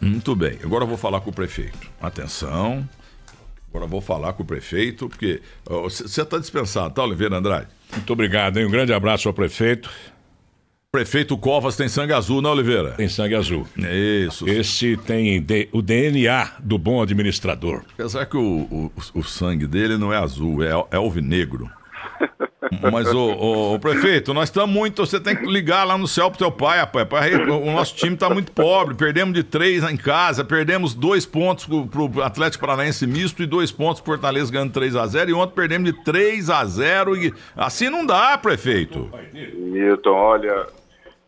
Muito bem. Agora eu vou falar com o prefeito. Atenção. Agora eu vou falar com o prefeito, porque você está dispensado, tá, Oliveira Andrade? Muito obrigado, hein? Um grande abraço ao prefeito. Prefeito Covas tem sangue azul, né, Oliveira? Tem sangue azul. Isso. Esse tem o DNA do bom administrador. Apesar que o, o, o sangue dele não é azul, é, é alvinegro. Mas, o, prefeito, nós estamos muito. Você tem que ligar lá no céu pro teu pai, rapaz. O nosso time está muito pobre. Perdemos de três em casa, perdemos dois pontos pro, pro Atlético Paranaense misto e dois pontos pro Fortaleza ganhando 3 a 0 E ontem perdemos de 3 a 0 e assim não dá, prefeito. Milton, olha,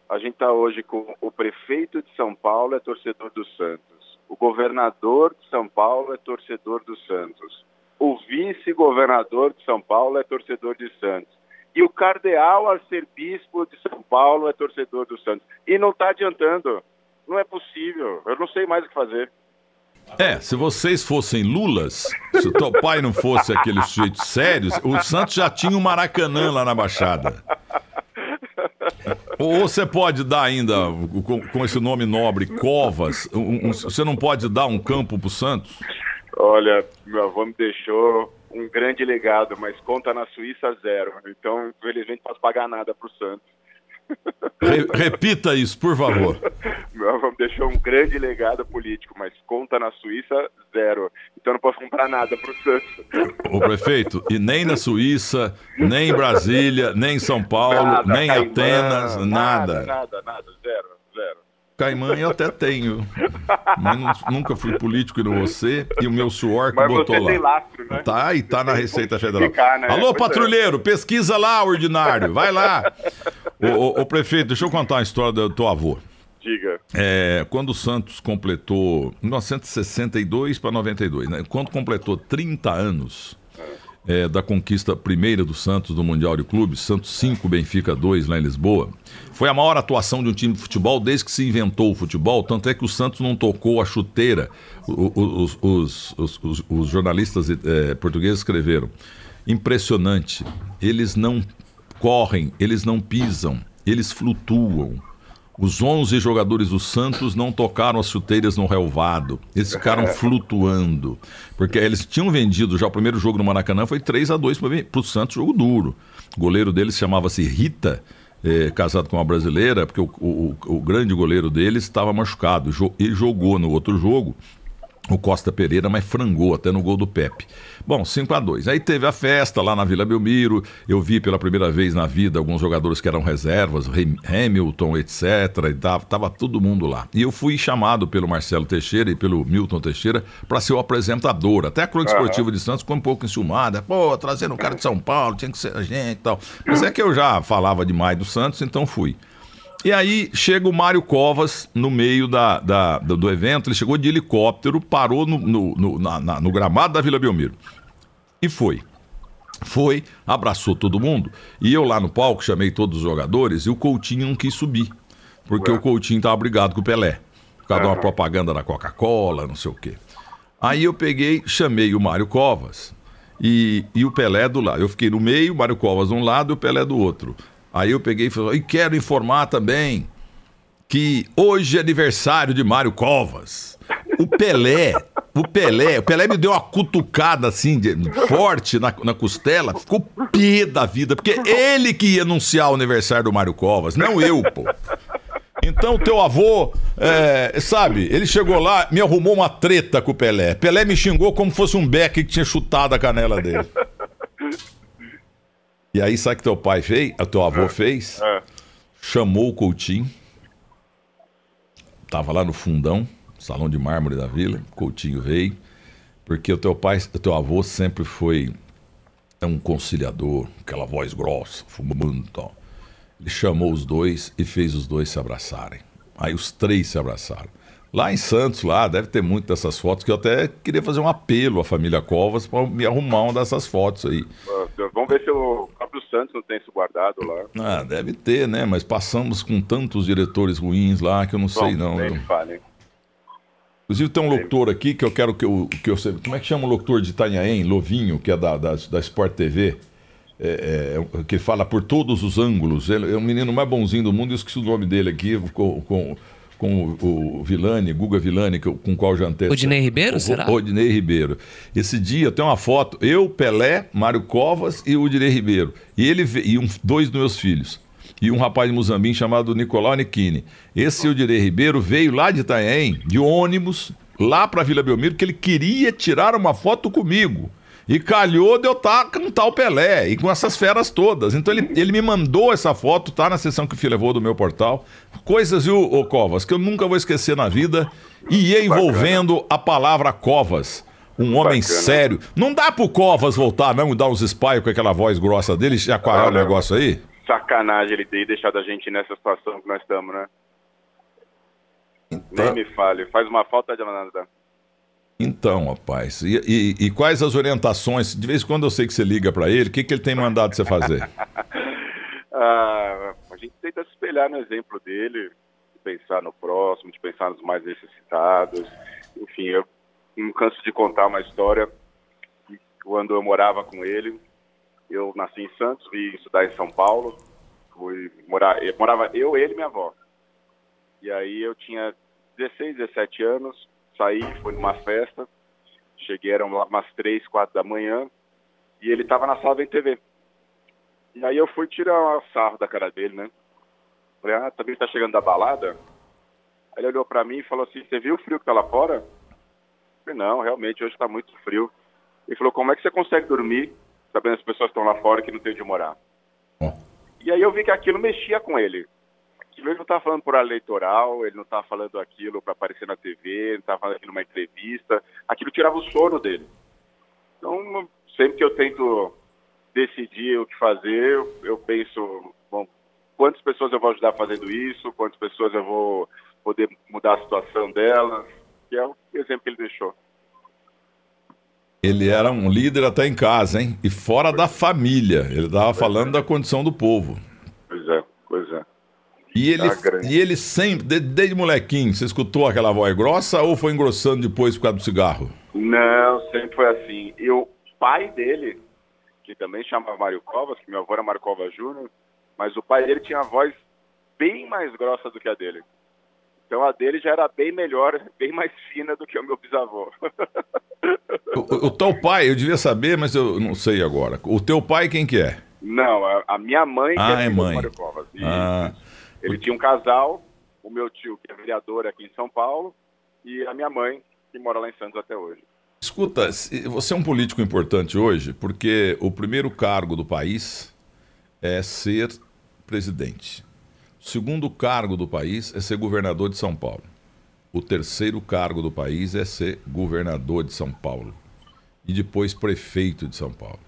a gente está hoje com o prefeito de São Paulo é torcedor do Santos. O governador de São Paulo é torcedor do Santos o vice-governador de São Paulo é torcedor de Santos. E o cardeal arcebispo de São Paulo é torcedor do Santos. E não está adiantando. Não é possível. Eu não sei mais o que fazer. É, se vocês fossem Lulas, se o teu pai não fosse aquele sujeito sério, o Santos já tinha o um Maracanã lá na Baixada. Ou você pode dar ainda, com, com esse nome nobre, Covas, um, um, você não pode dar um campo pro Santos? Olha, meu avô me deixou um grande legado, mas conta na Suíça zero. Então, infelizmente, não posso pagar nada para o Santos. Re repita isso, por favor. Deixou um grande legado político, mas conta na Suíça zero. Então não posso comprar nada para o Santos. O prefeito, e nem na Suíça, nem em Brasília, nem em São Paulo, nada, nem em Atenas, nada. Nada, nada, nada, zero. Caimã eu até tenho. Mas não, nunca fui político e não você. E o meu suor que mas botou lá. Lastro, né? Tá, e tá na Receita Federal. né? Alô, é. patrulheiro, pesquisa lá, ordinário. Vai lá. Ô, ô, ô, prefeito, deixa eu contar uma história do teu avô. Diga. É, quando o Santos completou 1962 para 92, né? Quando completou 30 anos, é, da conquista primeira do Santos do Mundial de Clubes, Santos 5, Benfica 2 lá em Lisboa. Foi a maior atuação de um time de futebol desde que se inventou o futebol, tanto é que o Santos não tocou a chuteira. Os, os, os, os jornalistas é, portugueses escreveram. Impressionante. Eles não correm, eles não pisam, eles flutuam. Os 11 jogadores do Santos não tocaram as chuteiras no relvado. Eles ficaram flutuando. Porque eles tinham vendido já o primeiro jogo no Maracanã, foi 3 a 2 para o Santos, jogo duro. O goleiro deles chamava-se Rita, é, casado com uma brasileira, porque o, o, o grande goleiro deles estava machucado. E jogou no outro jogo o Costa Pereira, mas frangou até no gol do Pepe. Bom, 5 a 2 Aí teve a festa lá na Vila Belmiro. Eu vi pela primeira vez na vida alguns jogadores que eram reservas, Hamilton, etc. E tava, tava todo mundo lá. E eu fui chamado pelo Marcelo Teixeira e pelo Milton Teixeira para ser o apresentador. Até a Crônica uhum. Esportiva de Santos ficou um pouco enciumada. Pô, trazendo um cara de São Paulo, tinha que ser a gente e tal. Mas é que eu já falava demais do Santos, então fui. E aí chega o Mário Covas no meio da, da, do evento, ele chegou de helicóptero, parou no, no, no, na, no gramado da Vila Belmiro. E foi. Foi, abraçou todo mundo. E eu lá no palco chamei todos os jogadores e o Coutinho não quis subir. Porque Ué. o Coutinho estava brigado com o Pelé. Por causa de uma propaganda da Coca-Cola, não sei o quê. Aí eu peguei, chamei o Mário Covas e, e o Pelé do lado. Eu fiquei no meio, o Mário Covas de um lado e o Pelé do outro. Aí eu peguei e falei, e quero informar também que hoje é aniversário de Mário Covas. O Pelé, o Pelé, o Pelé me deu uma cutucada assim, de, forte na, na costela, ficou pé da vida, porque ele que ia anunciar o aniversário do Mário Covas, não eu, pô. Então, teu avô, é, sabe, ele chegou lá, me arrumou uma treta com o Pelé. Pelé me xingou como fosse um Beck que tinha chutado a canela dele. E aí, sabe o que teu pai fez? O teu avô é. fez? É. Chamou o Coutinho. Tava lá no fundão, salão de mármore da vila. Coutinho veio. Porque o teu pai, o teu avô sempre foi um conciliador, aquela voz grossa, fumando e tal. Ele chamou os dois e fez os dois se abraçarem. Aí os três se abraçaram. Lá em Santos, lá, deve ter muitas dessas fotos que eu até queria fazer um apelo à família Covas para me arrumar uma dessas fotos aí. Vamos ver se o próprio Santos não tem isso guardado lá. Ah, deve ter, né? Mas passamos com tantos diretores ruins lá que eu não Bom, sei não. Nem fale. Inclusive tem um locutor aqui que eu quero que eu, que eu Como é que chama o locutor de Itanhaém? Lovinho, que é da, da, da Sport TV. É, é, que fala por todos os ângulos. Ele é o menino mais bonzinho do mundo, eu esqueci o nome dele aqui, com, com com o, o Vilani, Guga Vilani, com o qual jantei. Odinei Ribeiro, o, será? Odinei Ribeiro. Esse dia tem uma foto, eu, Pelé, Mário Covas e o Odinei Ribeiro. E ele e um, dois dos meus filhos. E um rapaz de Muzambim chamado Nicolau Nichini. Esse Odinei Ribeiro veio lá de Itanhaém, de ônibus, lá para Vila Belmiro, que ele queria tirar uma foto comigo. E calhou de eu estar com tal Pelé e com essas feras todas. Então ele, ele me mandou essa foto, tá na sessão que o filho levou do meu portal. Coisas, viu, ô Covas, que eu nunca vou esquecer na vida. E envolvendo a palavra Covas. Um homem Bacana. sério. Não dá pro Covas voltar, não, e dar uns espaios com aquela voz grossa dele, já qual é o negócio aí? Sacanagem ele ter deixado a gente nessa situação que nós estamos, né? Então... Nem me fale. Faz uma falta de nada. Então, rapaz, e, e, e, quais as orientações? De vez em quando eu sei que você liga para ele, o que, que ele tem mandado você fazer? ah, a gente tenta se espelhar no exemplo dele, de pensar no próximo, de pensar nos mais necessitados. Enfim, eu não canso de contar uma história quando eu morava com ele. Eu nasci em Santos, vim estudar em São Paulo, fui morar, eu morava eu, ele e minha avó. E aí eu tinha 16, 17 anos, saí, fui numa festa, cheguei, eram umas três, quatro da manhã, e ele estava na sala da TV. E aí eu fui tirar uma sarro da cara dele, né? Falei, ah, também tá chegando da balada? Aí ele olhou para mim e falou assim, você viu o frio que tá lá fora? Eu falei, não, realmente, hoje tá muito frio. Ele falou, como é que você consegue dormir sabendo as pessoas estão lá fora que não tem onde morar? E aí eu vi que aquilo mexia com ele ele não está falando por eleitoral, ele não está falando aquilo para aparecer na TV, ele está falando aquilo numa entrevista. Aquilo tirava o sono dele. Então, sempre que eu tento decidir o que fazer, eu penso, bom, quantas pessoas eu vou ajudar fazendo isso, quantas pessoas eu vou poder mudar a situação delas, que é o exemplo que ele deixou. Ele era um líder até em casa, hein? E fora da família. Ele estava falando da condição do povo. Pois é, pois é. E ele, e ele sempre, desde, molequinho, você escutou aquela voz grossa ou foi engrossando depois por causa do cigarro? Não, sempre foi assim. E o pai dele, que também chamava Mário Covas, que meu avô era Mário Covas Júnior, mas o pai dele tinha a voz bem mais grossa do que a dele. Então a dele já era bem melhor, bem mais fina do que o meu bisavô. o, o teu pai, eu devia saber, mas eu não sei agora. O teu pai quem que é? Não, a, a minha mãe ah, é, é mãe. Mário Covas. Ah. Ele tinha um casal, o meu tio, que é vereador aqui em São Paulo, e a minha mãe, que mora lá em Santos até hoje. Escuta, você é um político importante hoje, porque o primeiro cargo do país é ser presidente. O segundo cargo do país é ser governador de São Paulo. O terceiro cargo do país é ser governador de São Paulo. E depois prefeito de São Paulo.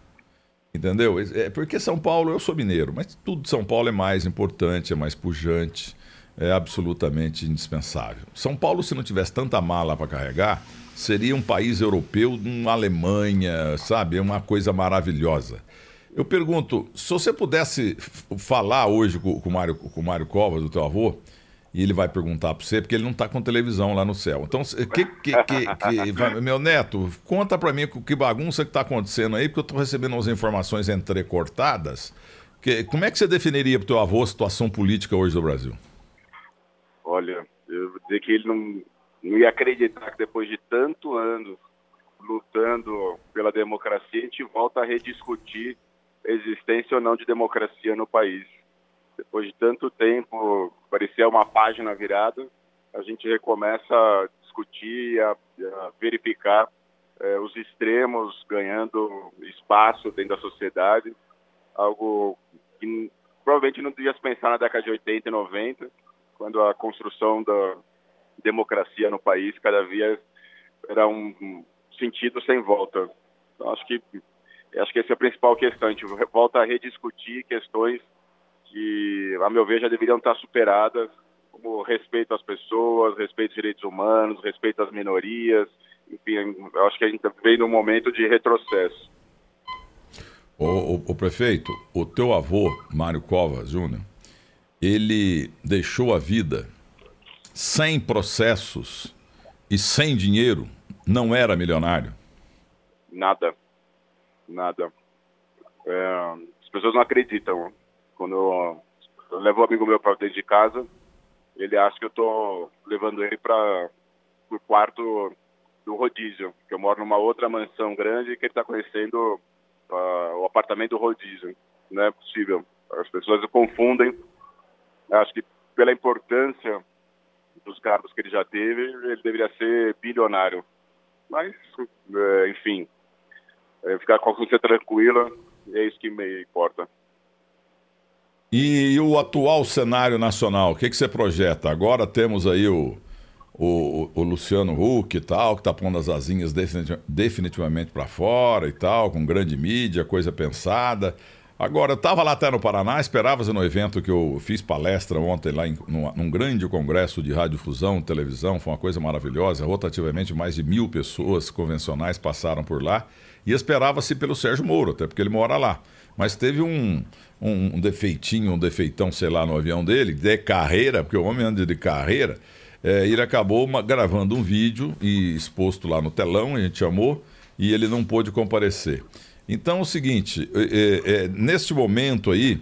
Entendeu? É porque São Paulo, eu sou mineiro, mas tudo de São Paulo é mais importante, é mais pujante, é absolutamente indispensável. São Paulo, se não tivesse tanta mala para carregar, seria um país europeu, uma Alemanha, sabe? É uma coisa maravilhosa. Eu pergunto, se você pudesse falar hoje com, o Mário, com o Mário Covas, do teu avô, e ele vai perguntar para você, porque ele não está com televisão lá no céu. Então, que, que, que, que meu neto, conta para mim que bagunça que está acontecendo aí, porque eu estou recebendo umas informações entrecortadas. Como é que você definiria para o teu avô a situação política hoje do Brasil? Olha, eu vou dizer que ele não, não ia acreditar que depois de tanto anos lutando pela democracia, a gente volta a rediscutir a existência ou não de democracia no país depois de tanto tempo, parecia uma página virada, a gente recomeça a discutir, a, a verificar é, os extremos ganhando espaço dentro da sociedade, algo que provavelmente não devia se pensar na década de 80 e 90, quando a construção da democracia no país cada vez era um sentido sem volta. Então, acho que acho que essa é a principal questão. A gente volta a rediscutir questões que, a meu ver, já deveriam estar superadas, como respeito às pessoas, respeito aos direitos humanos, respeito às minorias. Enfim, eu acho que a gente vem num momento de retrocesso. O, o, o, prefeito, o teu avô, Mário Covas Júnior, ele deixou a vida sem processos e sem dinheiro, não era milionário? Nada, nada. É, as pessoas não acreditam. Quando eu, eu levo um amigo meu para dentro de casa, ele acha que eu estou levando ele para o quarto do rodízio, que eu moro numa outra mansão grande que ele está conhecendo uh, o apartamento do rodízio. Não é possível. As pessoas confundem. Acho que pela importância dos cargos que ele já teve, ele deveria ser bilionário. Mas, é, enfim, é, ficar com a consciência tranquila é isso que me importa. E, o atual cenário nacional, o que, que você projeta? Agora temos aí o, o, o Luciano Huck e tal, que está pondo as asinhas definitivamente para fora e tal, com grande mídia, coisa pensada. Agora, eu estava lá até no Paraná, esperava no evento que eu fiz palestra ontem lá em, num, num grande congresso de radiodifusão, televisão, foi uma coisa maravilhosa. Rotativamente, mais de mil pessoas convencionais passaram por lá. E esperava-se pelo Sérgio Moro, até porque ele mora lá. Mas teve um, um, um defeitinho, um defeitão, sei lá, no avião dele, de carreira, porque o homem anda de carreira. É, ele acabou uma, gravando um vídeo e exposto lá no telão, a gente chamou, e ele não pôde comparecer. Então é o seguinte, é, é, neste momento aí,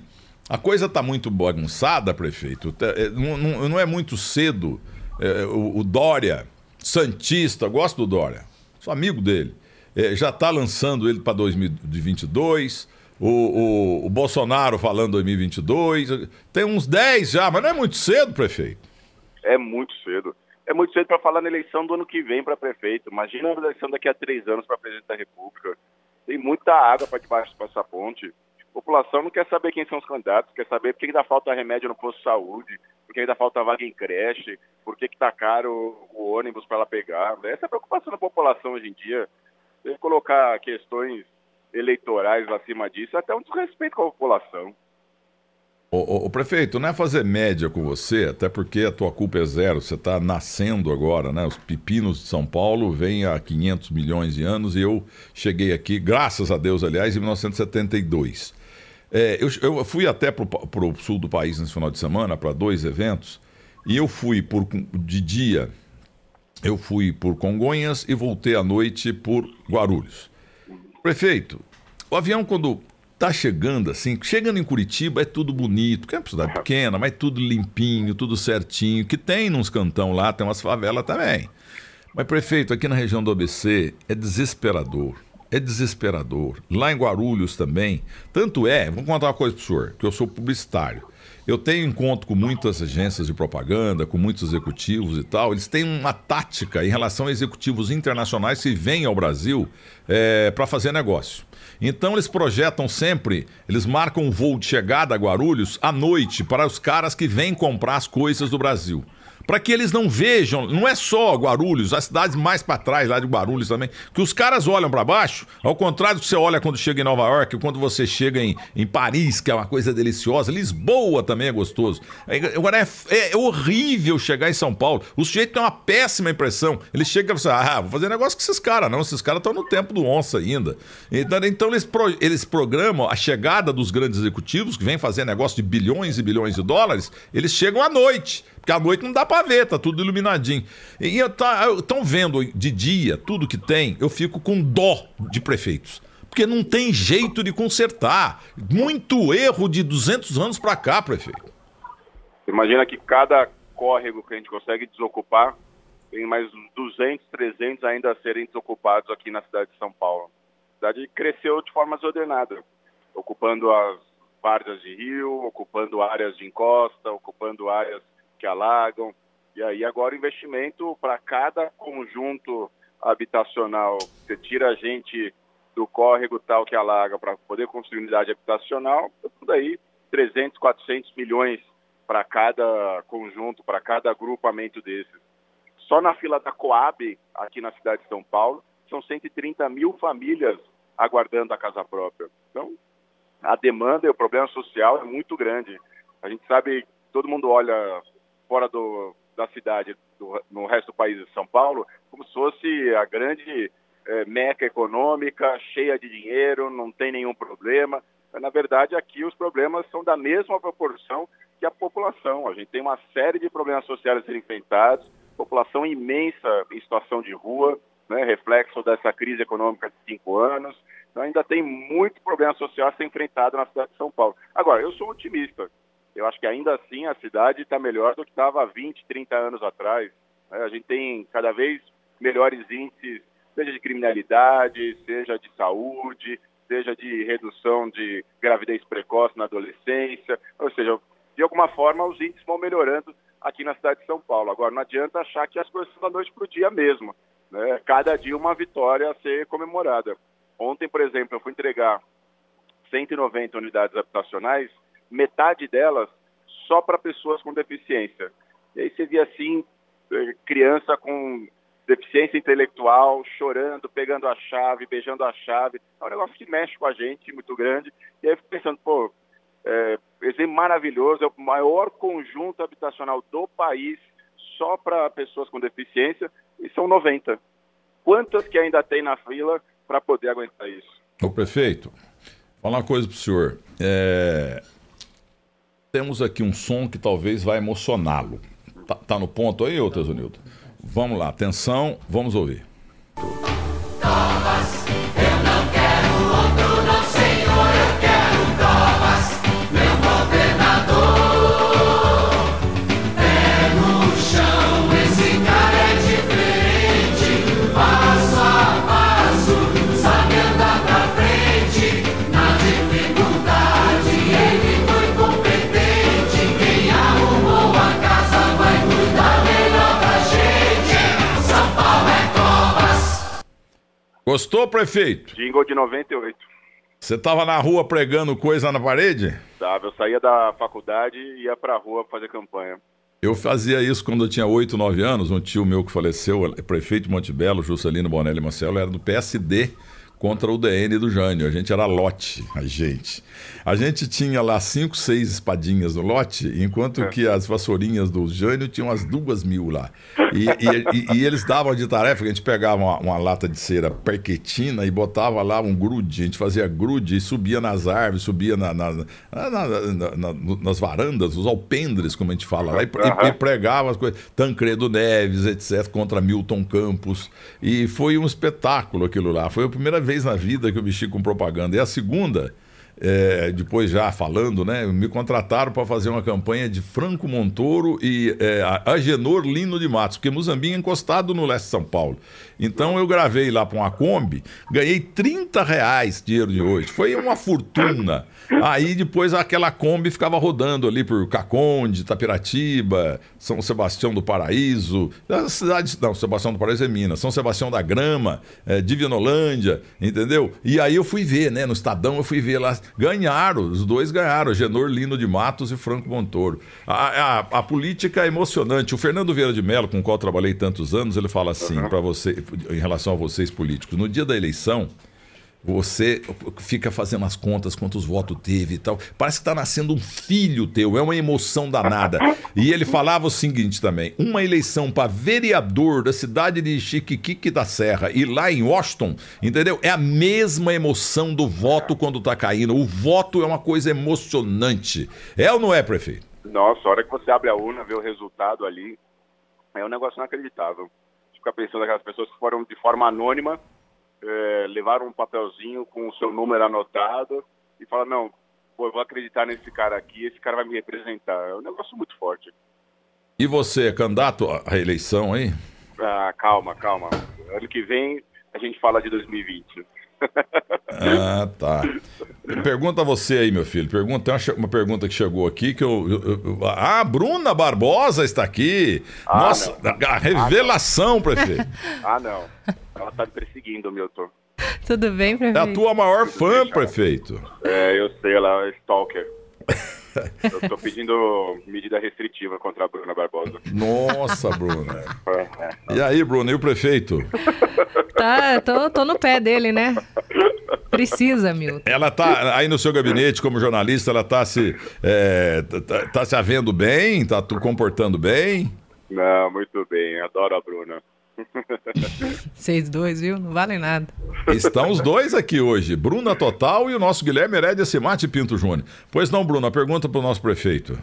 a coisa está muito bagunçada, prefeito. Tá, é, não, não, não, é muito cedo. É, o, o, Dória, Santista, gosto do Dória, sou amigo dele. É, já está lançando ele para 2022. O, o, o, Bolsonaro falando 2022. Tem uns 10 já, mas não é muito cedo, prefeito. É muito cedo. É muito cedo para falar na eleição do ano que vem para prefeito. Imagina a eleição daqui a três anos para presidente da República. Tem muita água para debaixo dessa ponte. A população não quer saber quem são os candidatos, quer saber por que ainda falta remédio no posto de saúde, por que ainda falta vaga em creche, por que está caro o ônibus para ela pegar. Essa é a preocupação da população hoje em dia. Que colocar questões eleitorais acima disso, é até um desrespeito com a população. O, prefeito, não é fazer média com você, até porque a tua culpa é zero, você está nascendo agora, né? Os pepinos de São Paulo vêm há 500 milhões de anos e eu cheguei aqui, graças a Deus, aliás, em 1972. É, eu, eu, fui até para o sul do país nesse final de semana para dois eventos e eu fui por, de dia, eu fui por Congonhas e voltei à noite por Guarulhos. Prefeito, o avião quando tá chegando assim, chegando em Curitiba é tudo bonito, que é uma cidade pequena, mas tudo limpinho, tudo certinho, que tem nos cantão lá, tem umas favelas também. Mas prefeito, aqui na região do ABC é desesperador. É desesperador. Lá em Guarulhos também. Tanto é, vou contar uma coisa pro senhor, que eu sou publicitário. Eu tenho encontro com muitas agências de propaganda, com muitos executivos e tal. Eles têm uma tática em relação a executivos internacionais que vêm ao Brasil é, para fazer negócio. Então eles projetam sempre, eles marcam um voo de chegada a Guarulhos à noite para os caras que vêm comprar as coisas do Brasil para que eles não vejam, não é só Guarulhos, as cidades mais para trás lá de Guarulhos também, que os caras olham para baixo, ao contrário do que você olha quando chega em Nova York, quando você chega em, em Paris, que é uma coisa deliciosa, Lisboa também é gostoso. Agora é, é, é horrível chegar em São Paulo, o sujeito tem uma péssima impressão, ele chega e fala assim, ah, vou fazer negócio com esses caras, não, esses caras estão no tempo do onça ainda. Então, então eles, pro, eles programam a chegada dos grandes executivos, que vêm fazer negócio de bilhões e bilhões de dólares, eles chegam à noite. Porque à noite não dá para ver, tá tudo iluminadinho. E estão vendo de dia tudo que tem, eu fico com dó de prefeitos. Porque não tem jeito de consertar. Muito erro de 200 anos para cá, prefeito. Imagina que cada córrego que a gente consegue desocupar, tem mais 200, 300 ainda a serem desocupados aqui na cidade de São Paulo. A cidade cresceu de forma desordenada, ocupando as várzeas de rio, ocupando áreas de encosta, ocupando áreas que alagam. E aí agora o investimento para cada conjunto habitacional, você tira a gente do córrego tal que alaga para poder construir unidade habitacional, tudo aí 300, 400 milhões para cada conjunto, para cada agrupamento desses. Só na fila da Coab, aqui na cidade de São Paulo, são 130 mil famílias aguardando a casa própria. Então, a demanda e o problema social é muito grande. A gente sabe, todo mundo olha fora do, da cidade, do, no resto do país de São Paulo, como se fosse a grande é, meca econômica, cheia de dinheiro, não tem nenhum problema. Na verdade, aqui os problemas são da mesma proporção que a população. A gente tem uma série de problemas sociais a serem enfrentados, população imensa em situação de rua, né, reflexo dessa crise econômica de cinco anos. Então, ainda tem muito problema social a ser enfrentado na cidade de São Paulo. Agora, eu sou otimista. Eu acho que ainda assim a cidade está melhor do que estava há 20, 30 anos atrás. Né? A gente tem cada vez melhores índices, seja de criminalidade, seja de saúde, seja de redução de gravidez precoce na adolescência, ou seja, de alguma forma os índices vão melhorando aqui na cidade de São Paulo. Agora, não adianta achar que as coisas são da noite para o dia mesmo. Né? Cada dia uma vitória a ser comemorada. Ontem, por exemplo, eu fui entregar 190 unidades habitacionais, metade delas só para pessoas com deficiência. E aí você via assim, eh, criança com deficiência intelectual, chorando, pegando a chave, beijando a chave. É um negócio que mexe com a gente, muito grande. E aí eu fico pensando, pô, é, exemplo maravilhoso, é o maior conjunto habitacional do país só para pessoas com deficiência, e são 90. Quantas que ainda tem na fila para poder aguentar isso? O prefeito, falar uma coisa para o senhor. É... Temos aqui um som que talvez vai emocioná-lo. Tá, tá, no ponto aí, ô Tesunildo? Vamos lá, atenção, vamos ouvir. Gostou, prefeito? Jingle de 98. Você estava na rua pregando coisa na parede? Tava, eu saía da faculdade e ia pra rua fazer campanha. Eu fazia isso quando eu tinha 8, 9 anos. Um tio meu que faleceu, prefeito de Montebello, Juscelino Bonelli Marcelo, era do PSD contra o DN do Jânio. A gente era lote, a gente. A gente tinha lá cinco, seis espadinhas no lote, enquanto é. que as vassourinhas do Jânio tinham as duas mil lá. E, e, e, eles davam de tarefa, a gente pegava uma, uma, lata de cera perquetina e botava lá um grude, a gente fazia grude e subia nas árvores, subia na, na, na, nas varandas, os alpendres, como a gente fala lá, e, e pregava as coisas, Tancredo Neves, etc., contra Milton Campos. E foi um espetáculo aquilo lá. Foi a primeira vez na vida que eu mexi com propaganda. E a segunda é, depois já falando, né, me contrataram para fazer uma campanha de Franco Montoro e é, Agenor Lino de Matos, porque Muzambinho é encostado no leste de São Paulo. Então eu gravei lá para uma Kombi, ganhei 30 reais dinheiro de hoje. Foi uma fortuna. Aí depois aquela Kombi ficava rodando ali por Caconde, Tapiratiba, São Sebastião do Paraíso, cidade, não, Sebastião do Paraíso é Minas, São Sebastião da Grama, é, Divinolândia, entendeu? E aí eu fui ver, né, no Estadão eu fui ver lá, ganharam, os dois ganharam, Genor Lino de Matos e Franco Montoro. A, a, a política é emocionante. O Fernando Vieira de Mello, com o qual trabalhei tantos anos, ele fala assim, uhum. para você, em relação a vocês políticos, no dia da eleição, você fica fazendo as contas, quantos votos teve e tal. Parece que está nascendo um filho teu, é uma emoção danada. E ele falava o seguinte também: uma eleição para vereador da cidade de Chiquiquique da Serra e lá em Washington, entendeu? É a mesma emoção do voto quando está caindo. O voto é uma coisa emocionante. É ou não é, prefeito? Nossa, a hora que você abre a urna, vê o resultado ali, é um negócio inacreditável. Fica pensando naquelas pessoas que foram de forma anônima é, levaram um papelzinho com o seu número anotado e falaram, não, pô, eu vou acreditar nesse cara aqui, esse cara vai me representar. É um negócio muito forte. E você candidato à reeleição aí? Ah, calma, calma. Ano que vem a gente fala de 2020. Ah, tá. Pergunta a você aí, meu filho. Pergunta, tem uma, pergunta que chegou aqui que eu, eu, eu, Ah, Bruna Barbosa está aqui. Ah, Nossa, não. a revelação, ah, prefeito. Ah, não. Ela está me perseguindo, Milton. Tudo bem, prefeito? É a tua maior fã, prefeito. É, eu sei, ela é stalker. Eu tô pedindo medida restritiva contra a Bruna Barbosa. Nossa, Bruna. É. E aí, Bruna, e o prefeito? Tá, tô, tô no pé dele, né? Precisa, Milton. Ela tá aí no seu gabinete como jornalista, ela tá se, é, tá, tá se havendo bem? Tá comportando bem? Não, muito bem. Adoro a Bruna. Vocês dois, viu? Não valem nada. Estão os dois aqui hoje, Bruna Total e o nosso Guilherme Herédia Simate Pinto Júnior. Pois não, Bruno, a pergunta para o nosso prefeito.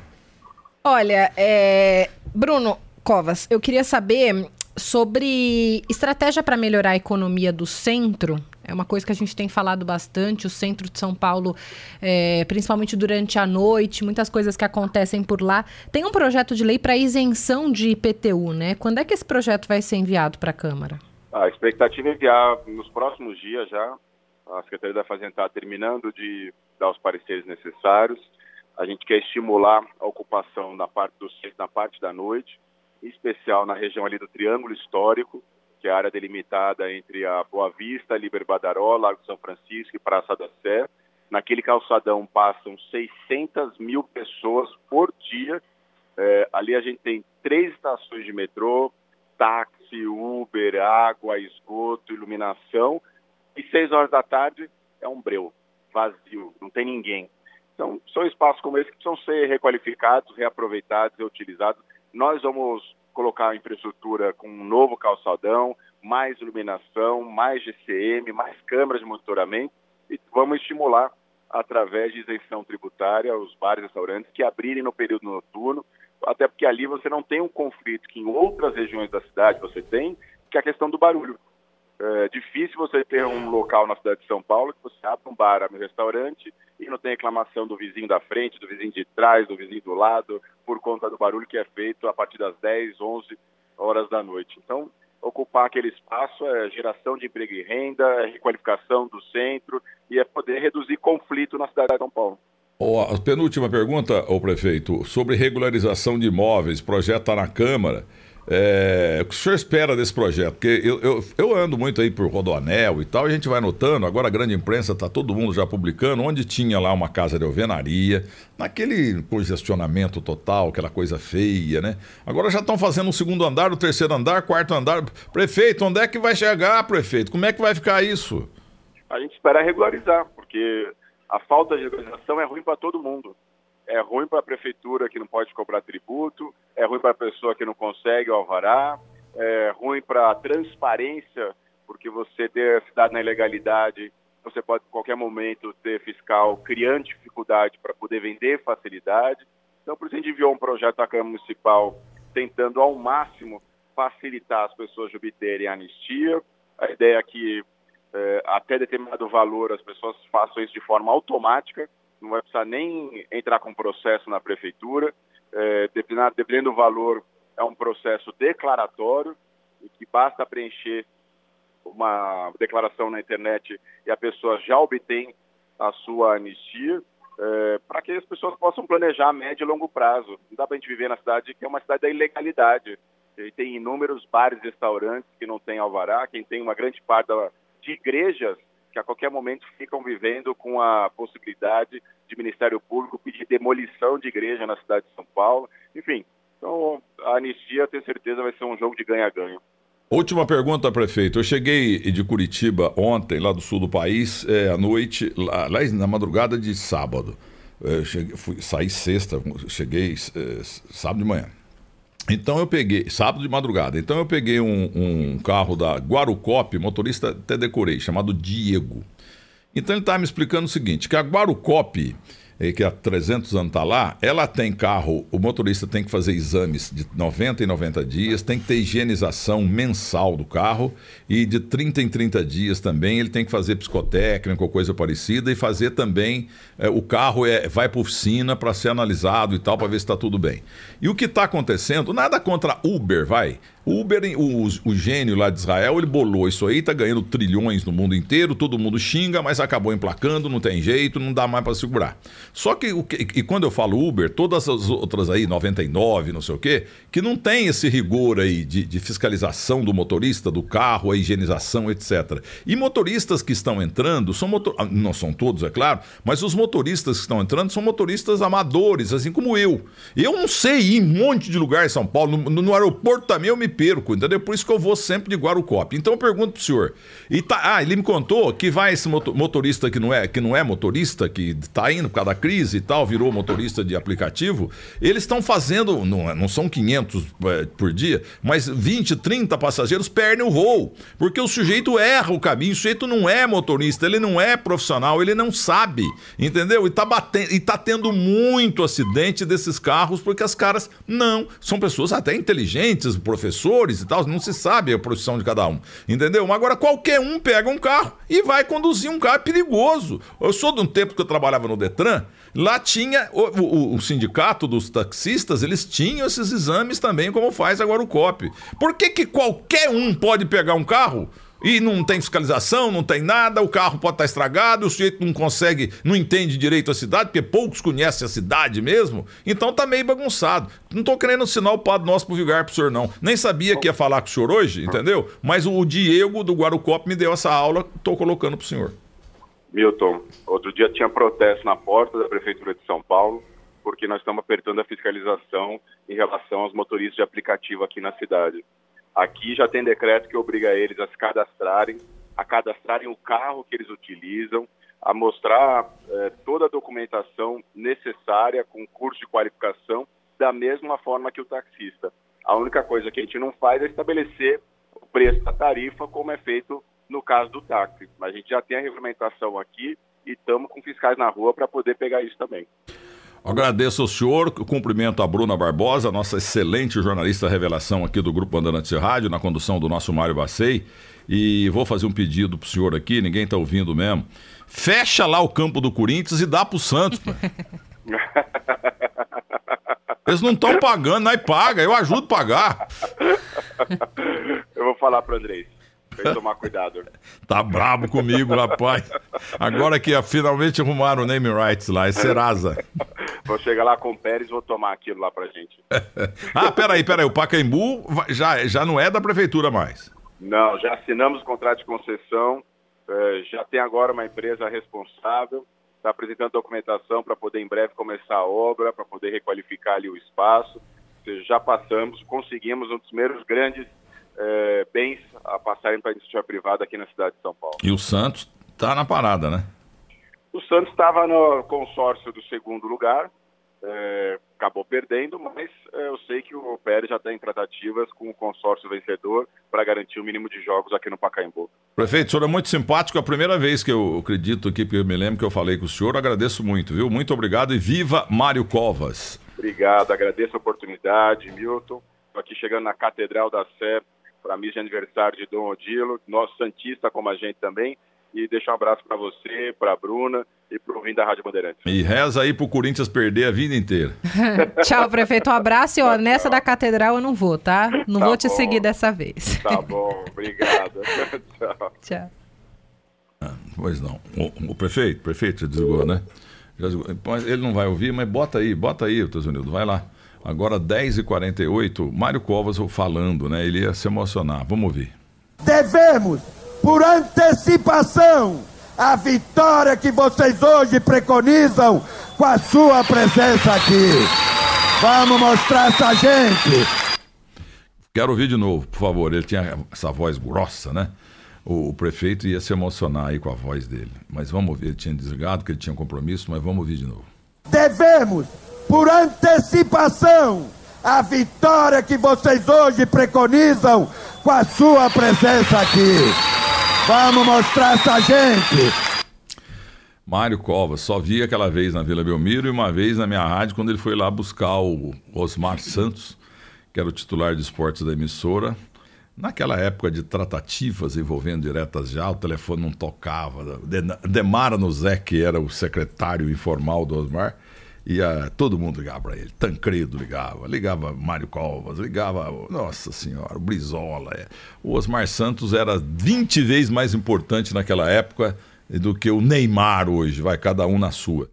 Olha, é... Bruno Covas, eu queria saber sobre estratégia para melhorar a economia do centro. É uma coisa que a gente tem falado bastante. O centro de São Paulo, é, principalmente durante a noite, muitas coisas que acontecem por lá. Tem um projeto de lei para isenção de IPTU, né? Quando é que esse projeto vai ser enviado para a Câmara? A expectativa é enviar nos próximos dias já. A Secretaria da Fazenda está terminando de dar os pareceres necessários. A gente quer estimular a ocupação na parte do na parte da noite, em especial na região ali do Triângulo Histórico, que é a área delimitada entre a Boa Vista, Liber Badaró, Lago São Francisco e Praça da Sé. Naquele calçadão passam 600 mil pessoas por dia. É, ali a gente tem três estações de metrô, táxi, Uber, água, esgoto, iluminação. E seis horas da tarde é um breu, vazio, não tem ninguém. Então, são espaços como esse que precisam ser requalificados, reaproveitados e utilizados. Nós vamos colocar a infraestrutura com um novo calçadão, mais iluminação, mais GCM, mais câmeras de monitoramento e vamos estimular através de isenção tributária os bares e restaurantes que abrirem no período noturno até porque ali você não tem um conflito que em outras regiões da cidade você tem, que é a questão do barulho. É difícil você ter um local na cidade de São Paulo que você abre um bar, abre um restaurante e não tem reclamação do vizinho da frente, do vizinho de trás, do vizinho do lado, por conta do barulho que é feito a partir das 10, 11 horas da noite. Então, ocupar aquele espaço é geração de emprego e renda, é requalificação do centro e é poder reduzir conflito na cidade de São Paulo. Oh, penúltima pergunta, o prefeito, sobre regularização de imóveis, projeto está na Câmara. É, o que o senhor espera desse projeto? Porque eu, eu, eu, ando muito aí por Rodoanel e tal, a gente vai notando, agora a grande imprensa está todo mundo já publicando, onde tinha lá uma casa de alvenaria, naquele congestionamento total, aquela coisa feia, né? Agora já estão fazendo um segundo andar, o terceiro andar, quarto andar. Prefeito, onde é que vai chegar, prefeito? Como é que vai ficar isso? A gente espera regularizar, porque a falta de organização é ruim para todo mundo. É ruim para a prefeitura que não pode cobrar tributo, é ruim para a pessoa que não consegue o alvará, é ruim para a transparência, porque você ter a cidade na ilegalidade, você pode, em qualquer momento, ter fiscal criando dificuldade para poder vender facilidade. Então, por isso, a gente enviou um projeto à Câmara Municipal tentando, ao máximo, facilitar as pessoas de obterem a anistia. A ideia é que é, até determinado valor as pessoas façam isso de forma automática, não vai precisar nem entrar com processo na prefeitura. É, dependendo, dependendo do valor, é um processo declaratório, e que basta preencher uma declaração na internet e a pessoa já obtém a sua anistia, é, para que as pessoas possam planejar a médio e longo prazo. Não dá para a gente viver na cidade que é uma cidade da ilegalidade. E tem inúmeros bares e restaurantes que não têm alvará, quem tem uma grande parte da, de igrejas que a qualquer momento ficam vivendo com a possibilidade de Ministério Público pedir demolição de igreja na cidade de São Paulo. Enfim, então a anistia, tenho certeza, vai ser um jogo de ganha-ganha. Última pergunta, prefeito. Eu cheguei de Curitiba ontem, lá do sul do país, é, à noite, lá, na madrugada de sábado. Cheguei, fui, saí sexta, cheguei é, sábado de manhã. Então eu peguei, sábado de madrugada, então eu peguei um, um carro da Guarucop, motorista até decorei, chamado Diego. Então ele estava me explicando o seguinte, que a Guarucop que há 300 anos está lá, ela tem carro, o motorista tem que fazer exames de 90 em 90 dias, tem que ter higienização mensal do carro e de 30 em 30 dias também ele tem que fazer psicotécnico ou coisa parecida e fazer também, é, o carro é, vai para oficina para ser analisado e tal, para ver se está tudo bem. E o que está acontecendo, nada contra Uber, vai, o Uber, o, o, gênio lá de Israel, ele bolou isso aí, tá ganhando trilhões no mundo inteiro, todo mundo xinga, mas acabou emplacando, não tem jeito, não dá mais para segurar. Só que, e quando eu falo Uber, todas as outras aí, 99, não sei o quê, que não tem esse rigor aí de, de fiscalização do motorista, do carro, a higienização, etc. E motoristas que estão entrando, são motor... Ah, não são todos, é claro, mas os motoristas que estão entrando são motoristas amadores, assim como eu. Eu não sei ir em um monte de lugar em São Paulo, no, no aeroporto também eu me perco, entendeu? Por isso que eu vou sempre de Guarucope. Então eu pergunto pro senhor. E tá, ah, ele me contou que vai esse motorista que não é, que não é motorista, que tá indo por causa da crise e tal, virou motorista de aplicativo. Eles estão fazendo, não, não são 500 é, por dia, mas 20, 30 passageiros perdem o voo. Porque o sujeito erra o caminho, o sujeito não é motorista, ele não é profissional, ele não sabe, entendeu? E tá, batendo, e tá tendo muito acidente desses carros porque as caras não, são pessoas até inteligentes, professores professores e tal, não se sabe a profissão de cada um, entendeu? Mas agora qualquer um pega um carro e vai conduzir um carro, é perigoso. Eu sou de um tempo que eu trabalhava no Detran, lá tinha o, o, o sindicato dos taxistas, eles tinham esses exames também, como faz agora o COP. Por que que qualquer um pode pegar um carro? E não tem fiscalização, não tem nada, o carro pode estar estragado, o sujeito não consegue, não entende direito a cidade, porque poucos conhecem a cidade mesmo, então tá meio bagunçado. Não tô querendo ensinar o padre nosso pro Vigar pro senhor, não. Nem sabia que ia falar com o senhor hoje, entendeu? Mas o Diego do Guarucop me deu essa aula, tô colocando pro senhor. Milton, outro dia tinha protesto na porta da Prefeitura de São Paulo, porque nós estamos apertando a fiscalização em relação aos motoristas de aplicativo aqui na cidade. Aqui já tem decreto que obriga eles a se cadastrarem, a cadastrarem o carro que eles utilizam, a mostrar eh, toda a documentação necessária com curso de qualificação, da mesma forma que o taxista. A única coisa que a gente não faz é estabelecer o preço da tarifa, como é feito no caso do táxi. Mas a gente já tem a regulamentação aqui e estamos com fiscais na rua para poder pegar isso também. Agradeço ao senhor, cumprimento a Bruna Barbosa, nossa excelente jornalista revelação aqui do Grupo Bandeirantes Rádio, na condução do nosso Mário Bacei. E vou fazer um pedido pro senhor aqui, ninguém tá ouvindo mesmo. Fecha lá o campo do Corinthians e dá pro Santos, Eles não estão pagando, nós paga, eu ajudo a pagar. Eu vou falar pro Andrés. Tem que tomar cuidado. tá brabo comigo, rapaz. Agora que finalmente arrumaram o name rights lá, é Serasa. Vou chegar lá com o Pérez e vou tomar aquilo lá pra gente. ah, peraí, peraí. O Pacaembu já, já não é da prefeitura mais. Não, já assinamos o contrato de concessão. É, já tem agora uma empresa responsável. Está apresentando documentação para poder em breve começar a obra, para poder requalificar ali o espaço. Ou seja, já passamos, conseguimos um dos primeiros grandes é, bens a passarem para a iniciativa privada aqui na cidade de São Paulo. E o Santos está na parada, né? O Santos estava no consórcio do segundo lugar, é, acabou perdendo, mas é, eu sei que o Pérez já está em tratativas com o consórcio vencedor para garantir o mínimo de jogos aqui no Pacaembu. Prefeito, o senhor é muito simpático, é a primeira vez que eu acredito aqui, porque eu me lembro que eu falei com o senhor, agradeço muito, viu? Muito obrigado e viva Mário Covas. Obrigado, agradeço a oportunidade, Milton. Estou aqui chegando na Catedral da Sé para a missa de aniversário de Dom Odilo, nosso Santista como a gente também, e deixar um abraço para você, para Bruna e para o da Rádio Bandeirantes. E reza aí para o Corinthians perder a vida inteira. tchau, prefeito. Um abraço e ó, nessa tchau. da catedral eu não vou, tá? Não tá vou te bom. seguir dessa vez. Tá bom, obrigado. tchau. Tchau. Ah, pois não. O, o prefeito, prefeito já desligou, né? Já desligou. Ele não vai ouvir, mas bota aí, bota aí, Tesunildo, vai lá. Agora 10h48, Mário Covas falando, né? Ele ia se emocionar. Vamos ouvir. Devemos por antecipação a vitória que vocês hoje preconizam com a sua presença aqui. Vamos mostrar essa gente. Quero ouvir de novo, por favor. Ele tinha essa voz grossa, né? O, prefeito ia se emocionar aí com a voz dele. Mas vamos ouvir. Ele tinha desligado, que ele tinha compromisso, mas vamos ouvir de novo. Devemos, por antecipação, a vitória que vocês hoje preconizam com a sua presença aqui. Vamos mostrar essa gente. Mário Covas, só vi aquela vez na Vila Belmiro e uma vez na minha rádio quando ele foi lá buscar o Osmar Santos, que era o titular de esportes da emissora. Naquela época de tratativas envolvendo diretas já, o telefone não tocava. Demara Nuzé, que era o secretário informal do Osmar, ia, todo mundo ligava para ele. Tancredo ligava, ligava Mário Covas, ligava, nossa senhora, o Brizola. É. O Osmar Santos era 20 vezes mais importante naquela época do que o Neymar hoje, vai cada um na sua.